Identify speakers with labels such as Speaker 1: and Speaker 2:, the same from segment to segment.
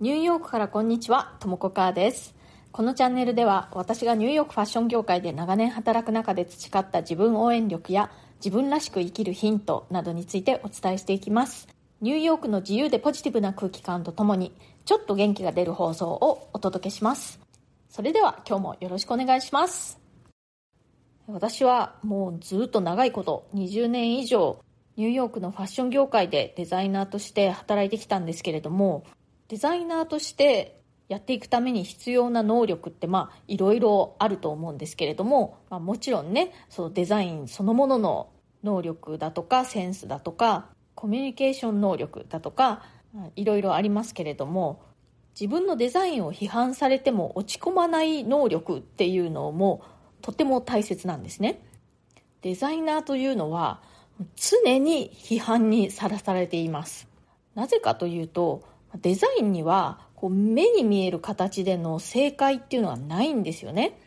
Speaker 1: ニューヨークからこんにちは、ともこかーです。このチャンネルでは私がニューヨークファッション業界で長年働く中で培った自分応援力や自分らしく生きるヒントなどについてお伝えしていきます。ニューヨークの自由でポジティブな空気感とともにちょっと元気が出る放送をお届けします。それでは今日もよろしくお願いします。私はもうずっと長いこと20年以上ニューヨークのファッション業界でデザイナーとして働いてきたんですけれどもデザイナーとしてやっていくために必要な能力ってまあいろいろあると思うんですけれども、まあ、もちろんねそのデザインそのものの能力だとかセンスだとかコミュニケーション能力だとかいろいろありますけれども自分のデザインを批判されても落ち込まない能力っていうのもとても大切なんですね。デザイナーというのは常に批判にさらされています。なぜかというとデザインにはこう目に見える形での正解っていうのはないんですよね。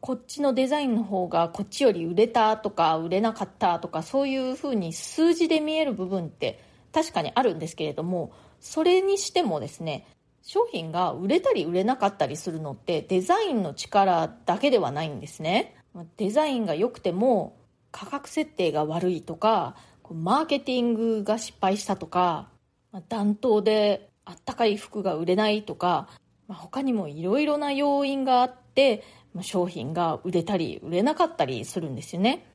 Speaker 1: こっちのデザインの方がこっちより売れたとか売れなかったとかそういうふうに数字で見える部分って確かにあるんですけれどもそれにしてもですね商品が売れたり売れなかったりするのってデザインの力だけではないんですね。デザインが良くても価格設定が悪いとかマーケティングが失敗したとか暖冬であったかい服が売れないとかま他にもいろいろな要因があってま商品が売れたり売れなかったりするんですよね。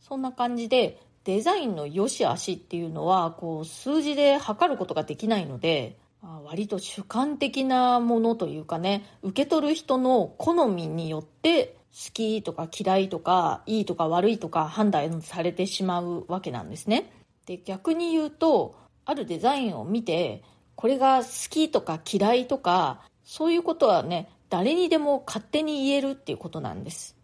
Speaker 1: そんな感じでデザインの良し悪しっていうのはこう数字で測ることができないのであ割と主観的なものというかね受け取る人の好みによって好きとか嫌いとかいいとか悪いとか判断されてしまうわけなんですね。で逆に言うとあるデザインを見てこれが好きとか嫌いとかそういうことはね誰にでも勝手に言えるっていうことなんです。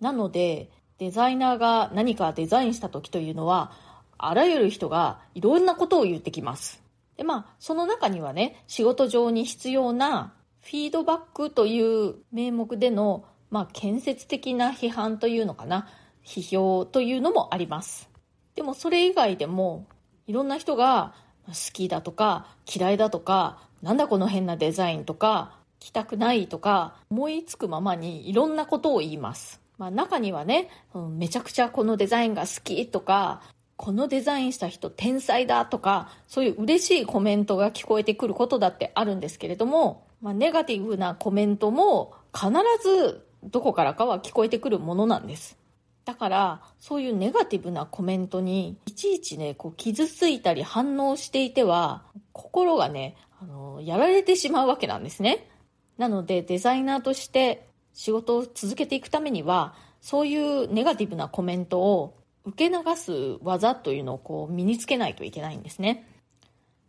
Speaker 1: なのでデザイナーが何かデザインした時というのはあらゆる人がいろんなことを言ってきます。でまあその中にはね仕事上に必要なフィードバックという名目での、まあ、建設的な批判というのかな。批評というのもあります。でもそれ以外でもいろんな人が好きだとか嫌いだとかなんだこの変なデザインとか着たくないとか思いつくままにいろんなことを言います、まあ、中にはねめちゃくちゃこのデザインが好きとかこのデザインした人天才だとかそういう嬉しいコメントが聞こえてくることだってあるんですけれども、まあ、ネガティブなコメントも必ずどこからかは聞こえてくるものなんです。だからそういうネガティブなコメントにいちいちねこう傷ついたり反応していては心がねあのやられてしまうわけなんですね。なのでデザイナーとして仕事を続けていくためにはそういうネガティブなコメントを受け流す技というのをこう身につけないといけないんですね。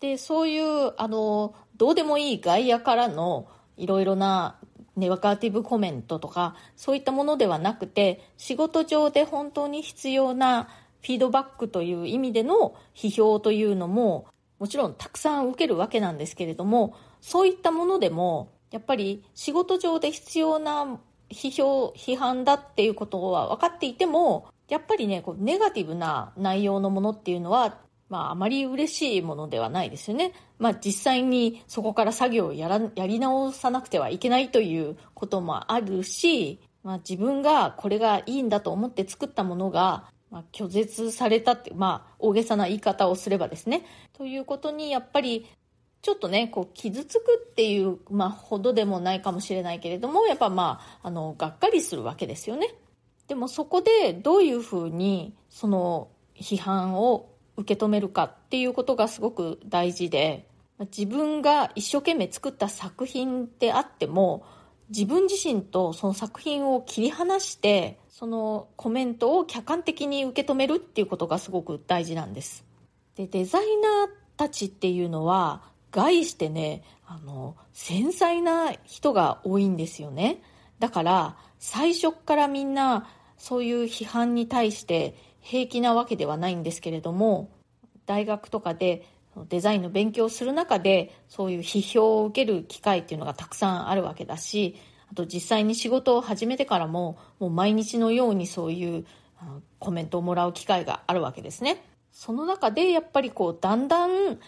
Speaker 1: でそういうあのどうでもいい外野からのいろいろなネガティブコメントとかそういったものではなくて仕事上で本当に必要なフィードバックという意味での批評というのももちろんたくさん受けるわけなんですけれどもそういったものでもやっぱり仕事上で必要な批評批判だっていうことは分かっていてもやっぱりねこうネガティブな内容のものっていうのはまあ、あまり嬉しいものではないですよね。まあ、実際にそこから作業をやらやり直さなくてはいけないということもあるし、まあ、自分がこれがいいんだと思って作ったものが、まあ、拒絶されたって、まあ、大げさな言い方をすればですね。ということに、やっぱり、ちょっとね、こう、傷つくっていう、まあ、ほどでもないかもしれないけれども、やっぱまあ、あの、がっかりするわけですよね。でもそこでどういうふうに、その、批判を受け止めるかっていうことがすごく大事で自分が一生懸命作った作品であっても自分自身とその作品を切り離してそのコメントを客観的に受け止めるっていうことがすごく大事なんです。でデザイナーたちっていうのは概してねあの繊細な人が多いんですよね。だから最初からみんなそういう批判に対して平気なわけではないんですけれども大学とかでデザインの勉強をする中でそういう批評を受ける機会っていうのがたくさんあるわけだしあと実際に仕事を始めてからももう毎日のようにそういうコメントをもらう機会があるわけですねその中でやっぱりこうだんだん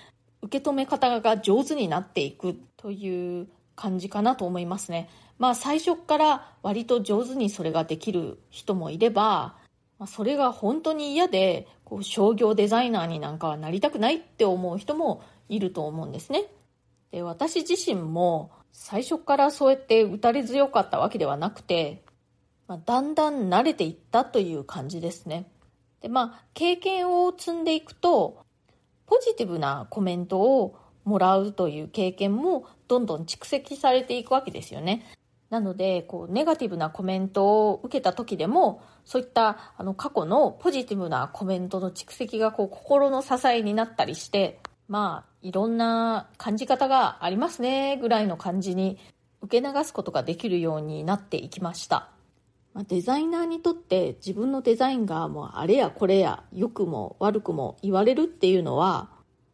Speaker 1: 受け止め方が上手になっていくという感じかなと思いますね。まあ最初から割と上手にそれができる人もいれば、まあ、それが本当に嫌でこう商業デザイナーになんかはなりたくないって思う人もいると思うんですね。で私自身も最初からそうやって打たれ強かったわけではなくて、まあ、だんだん慣れていったという感じですね。でまあ経験を積んでいくとポジティブなコメントをもらうという経験もどんどん蓄積されていくわけですよね。なので、こう、ネガティブなコメントを受けた時でも、そういったあの過去のポジティブなコメントの蓄積がこう心の支えになったりして、まあ、いろんな感じ方がありますね、ぐらいの感じに受け流すことができるようになっていきました。ま、デザイナーにとって自分のデザインがもうあれやこれや良くも悪くも言われるっていうのは、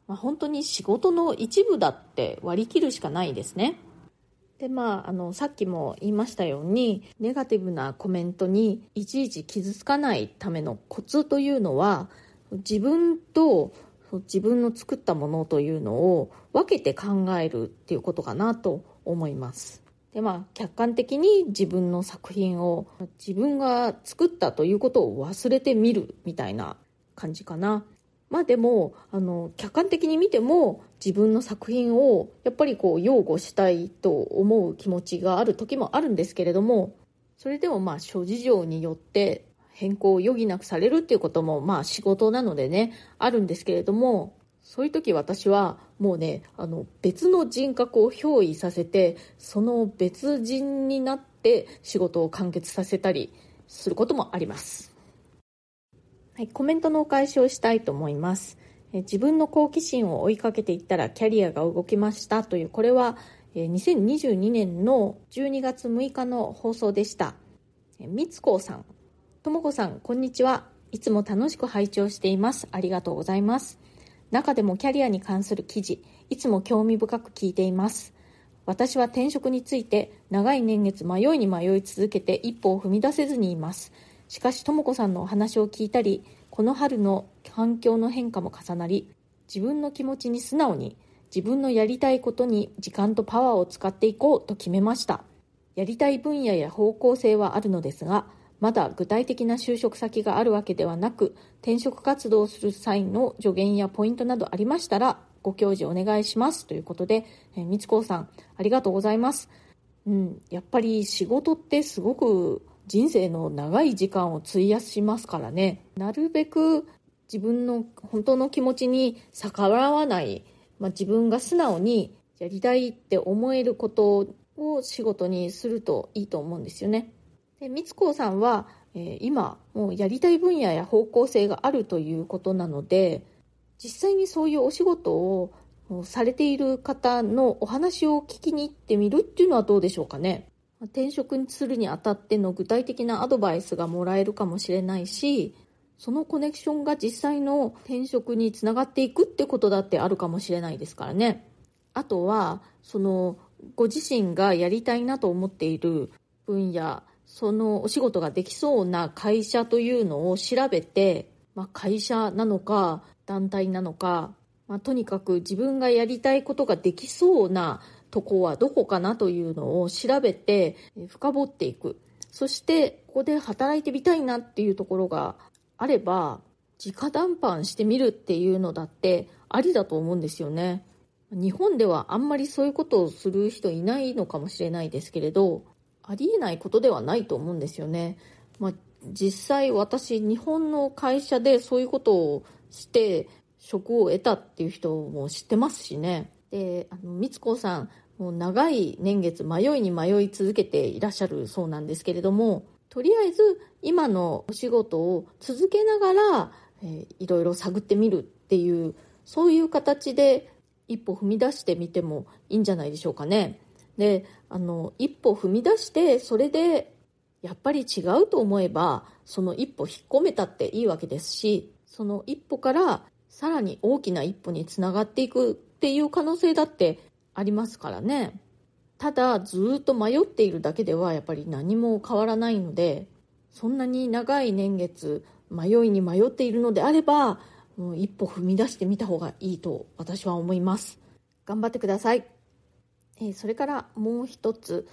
Speaker 1: まあ、本当に仕事の一部だって割り切るしかないですね。でまあ、あのさっきも言いましたようにネガティブなコメントにいちいち傷つかないためのコツというのは自分と自分の作ったものというのを分けて考えるっていうことかなと思います。でまあ客観的に自分の作品を自分が作ったということを忘れてみるみたいな感じかな。まあでもあの客観的に見ても自分の作品をやっぱりこう擁護したいと思う気持ちがある時もあるんですけれどもそれでもまあ諸事情によって変更を余儀なくされるっていうこともまあ仕事なのでねあるんですけれどもそういう時私はもうねあの別の人格を憑依させてその別人になって仕事を完結させたりすることもあります。はい、コメントのお返しをしたいと思います。え自分の好奇心を追いかけていったらキャリアが動きましたという、これは2022年の12月6日の放送でした。みつこさん、ともこさん、こんにちは。いつも楽しく拝聴しています。ありがとうございます。中でもキャリアに関する記事、いつも興味深く聞いています。私は転職について長い年月迷いに迷い続けて一歩を踏み出せずにいます。しかし、とも子さんのお話を聞いたり、この春の環境の変化も重なり、自分の気持ちに素直に、自分のやりたいことに時間とパワーを使っていこうと決めました。やりたい分野や方向性はあるのですが、まだ具体的な就職先があるわけではなく、転職活動をする際の助言やポイントなどありましたら、ご教示お願いしますということで、えー、みつこさん、ありがとうございます。うん、やっぱり仕事ってすごく人生の長い時間を費やしますからねなるべく自分の本当の気持ちに逆らわない、まあ、自分が素直にやりたいって思えることを仕事にするといいと思うんですよね。で三つ子さんは、えー、今もうやりたい分野や方向性があるということなので実際にそういうお仕事をされている方のお話を聞きに行ってみるっていうのはどうでしょうかね。転職するにあたっての具体的なアドバイスがもらえるかもしれないしそのコネクションが実際の転職につながっていくってことだってあるかもしれないですからね。あとはそのご自身がやりたいなと思っている分野そのお仕事ができそうな会社というのを調べて、まあ、会社なのか団体なのか、まあ、とにかく自分がやりたいことができそうなとこはどこかなというのを調べて深掘っていく。そしてここで働いてみたいなっていうところがあれば直談判してみるっていうのだってありだと思うんですよね。日本ではあんまりそういうことをする人いないのかもしれないですけれどありえないことではないと思うんですよね。まあ、実際私日本の会社でそういうことをして職を得たっていう人も知ってますしね。で、あの、みつこさん、もう長い年月迷いに迷い続けていらっしゃるそうなんですけれどもとりあえず今のお仕事を続けながら、えー、いろいろ探ってみるっていうそういう形で一歩踏み出してみてもいいんじゃないでしょうかね。であの一歩踏み出してそれでやっぱり違うと思えばその一歩引っ込めたっていいわけですしその一歩からさらに大きな一歩につながっていくっていう可能性だってありますからね。ただずっと迷っているだけではやっぱり何も変わらないのでそんなに長い年月迷いに迷っているのであればもう一歩踏み出してみた方がいいと私は思います。頑張ってください。それからもう一つ。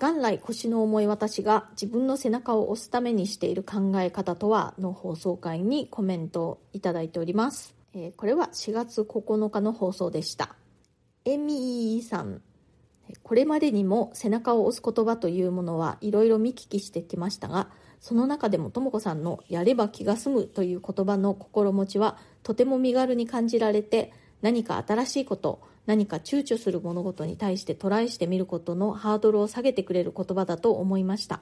Speaker 1: 元来腰の重い私が自分の背中を押すためにしている考え方とはの放送回にコメントをいただいております。えこれは4月9日の放送でした。エミーさん。これまでにも背中を押す言葉というものはいろいろ見聞きしてきましたがその中でもとも子さんのやれば気が済むという言葉の心持ちはとても身軽に感じられて何か新しいこと何か躊躇する物事に対してトライしてみることのハードルを下げてくれる言葉だと思いました。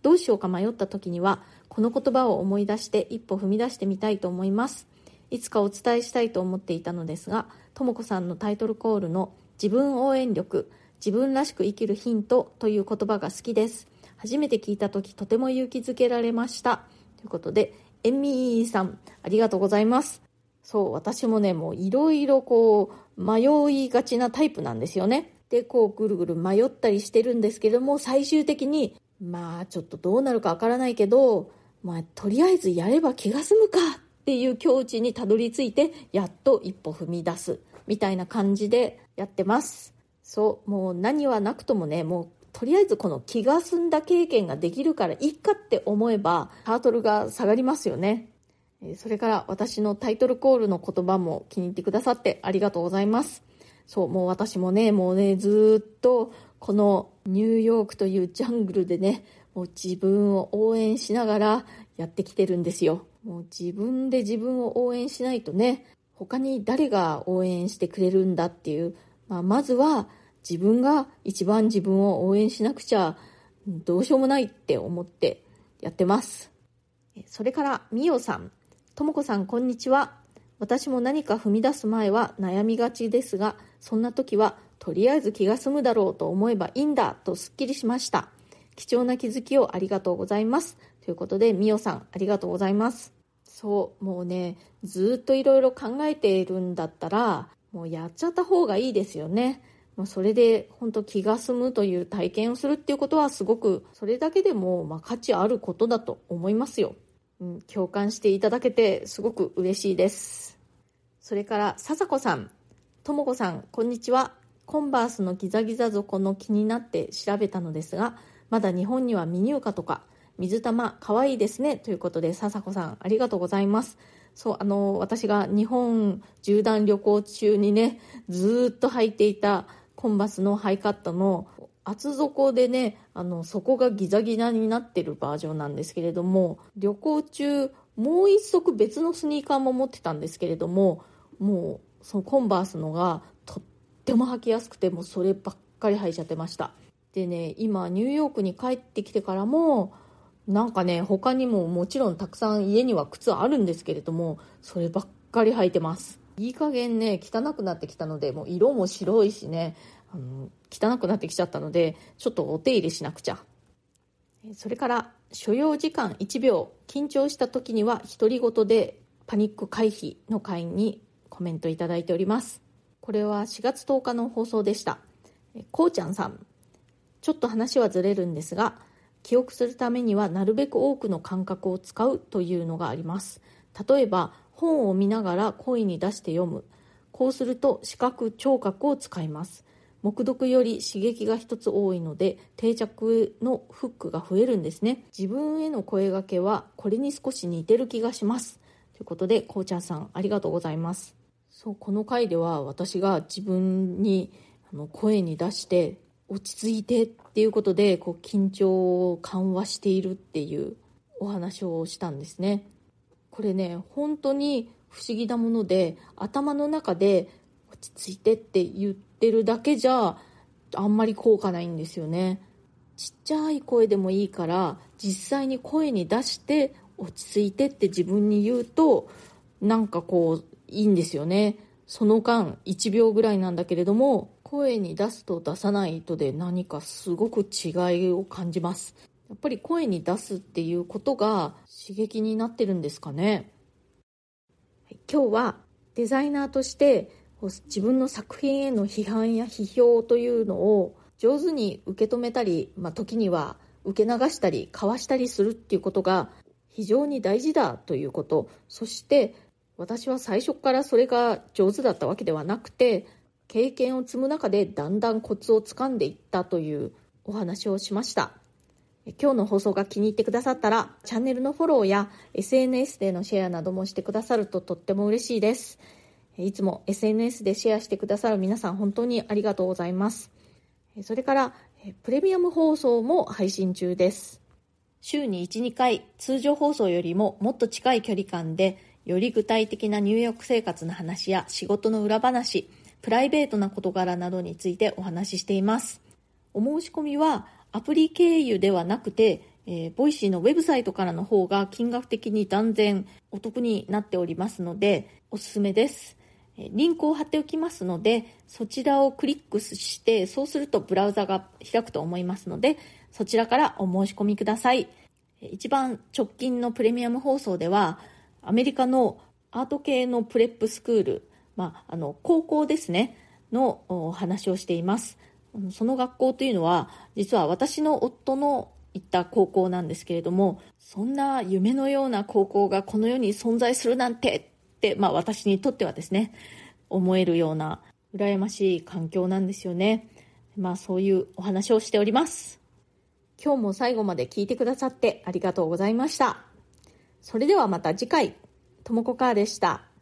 Speaker 1: どうしようか迷った時にはこの言葉を思い出して一歩踏み出してみたいと思います。いつかお伝えしたいと思っていたのですがとも子さんのタイトルコールの自分応援力自分らしく生きるヒントという言葉が好きです。初めて聞いた時とても勇気づけられました。ということでエミーさんありがとうございます。そう私もねもういろいろこう迷いがちなタイプなんですよね。でこうぐるぐる迷ったりしてるんですけども最終的にまあちょっとどうなるかわからないけどまあとりあえずやれば気が済むかっていう境地にたどり着いてやっと一歩踏み出す。みたいな感じでやってます。そうもう何はなくともねもうとりあえずこの気が済んだ経験ができるからいいかって思えばハードルが下がりますよね。それから私のタイトルコールの言葉も気に入ってくださってありがとうございます。そうもう私もねもうねずっとこのニューヨークというジャングルでねもう自分を応援しながらやってきてるんですよ。もう自分で自分を応援しないとね他に誰が応援してくれるんだっていう、まあ、まずは自分が一番自分を応援しなくちゃどうしようもないって思ってやってます。それから、みおさん。ともこさん、こんにちは。私も何か踏み出す前は悩みがちですが、そんな時は、とりあえず気が済むだろうと思えばいいんだとすっきりしました。貴重な気づきをありがとうございます。ということで、みおさん、ありがとうございます。そう、もうね、ずっといろいろ考えているんだったら、もうやっちゃった方がいいですよね。まあ、それで本当気が済むという体験をするっていうことはすごくそれだけでもま価値あることだと思いますよ、うん、共感していただけてすごく嬉しいです。それから笹子さん。とも子さんこんにちは。コンバースのギザギザ底の気になって調べたのですがまだ日本には未入荷とか水玉かわいいですねということで笹子さんありがとうございます。そうあの私が日本縦断旅行中にねずっと履いていたコンバスのハイカットの厚底でねあの底がギザギザになってるバージョンなんですけれども旅行中もう一足別のスニーカーも持ってたんですけれどももうそのコンバースのがとっても履きやすくてもうそればっかり履いちゃってました。でね今ニューヨークに帰ってきてからもなんかね他にももちろんたくさん家には靴あるんですけれどもそればっかり履いてます。いい加減ね汚くなってきたのでもう色も白いしねあの汚くなってきちゃったのでちょっとお手入れしなくちゃ。それから所要時間1秒。緊張した時には独り言でパニック回避の会にコメントいただいております。これは4月10日の放送でした。こうちゃんさん。ちょっと話はずれるんですが記憶するためにはなるべく多くの感覚を使うというのがあります。例えば本を見ながら声に出して読む。こうすると視覚聴覚を使います。黙読より刺激が一つ多いので定着のフックが増えるんですね。自分への声がけはこれに少し似てる気がします。ということでこうちゃんさんありがとうございます。そうこの回では私が自分にあの声に出して落ち着いてっていうことでこう緊張を緩和しているっていうお話をしたんですね。これね本当に不思議なもので頭の中で落ち着いてって言ってるだけじゃあんまり効果ないんですよね。ちっちゃい声でもいいから実際に声に出して落ち着いてって自分に言うとなんかこういいんですよね。その間1秒ぐらいなんだけれども声に出すと出さないとで何かすごく違いを感じます。やっぱり声に出すっていうことが刺激になってるんですかね。今日はデザイナーとして自分の作品への批判や批評というのを上手に受け止めたり、まあ、時には受け流したりかわしたりするっていうことが非常に大事だということ。そして私は最初からそれが上手だったわけではなくて経験を積む中でだんだんコツをつかんでいったというお話をしました。今日の放送が気に入ってくださったらチャンネルのフォローや SNS でのシェアなどもしてくださるととっても嬉しいです。いつも SNS でシェアしてくださる皆さん本当にありがとうございます。それからプレミアム放送も配信中です。週に1、2回通常放送よりももっと近い距離感でより具体的なニューヨーク生活の話や仕事の裏話、プライベートな事柄などについてお話ししています。お申し込みはアプリ経由ではなくて、えー、 Voicy のウェブサイトからの方が金額的に断然お得になっておりますので、おすすめです。リンクを貼っておきますので、そちらをクリックして、そうするとブラウザが開くと思いますので、そちらからお申し込みください。一番直近のプレミアム放送では、アメリカのアート系のプレップスクール、まあ、あの、高校ですね、のお話をしています。その学校というのは、実は私の夫の行った高校なんですけれども、そんな夢のような高校がこの世に存在するなんて、まあ私にとってはですね、思えるような羨ましい環境なんですよね。まあそういうお話をしております。今日も最後まで聞いてくださってありがとうございました。それではまた次回、ともこかーでした。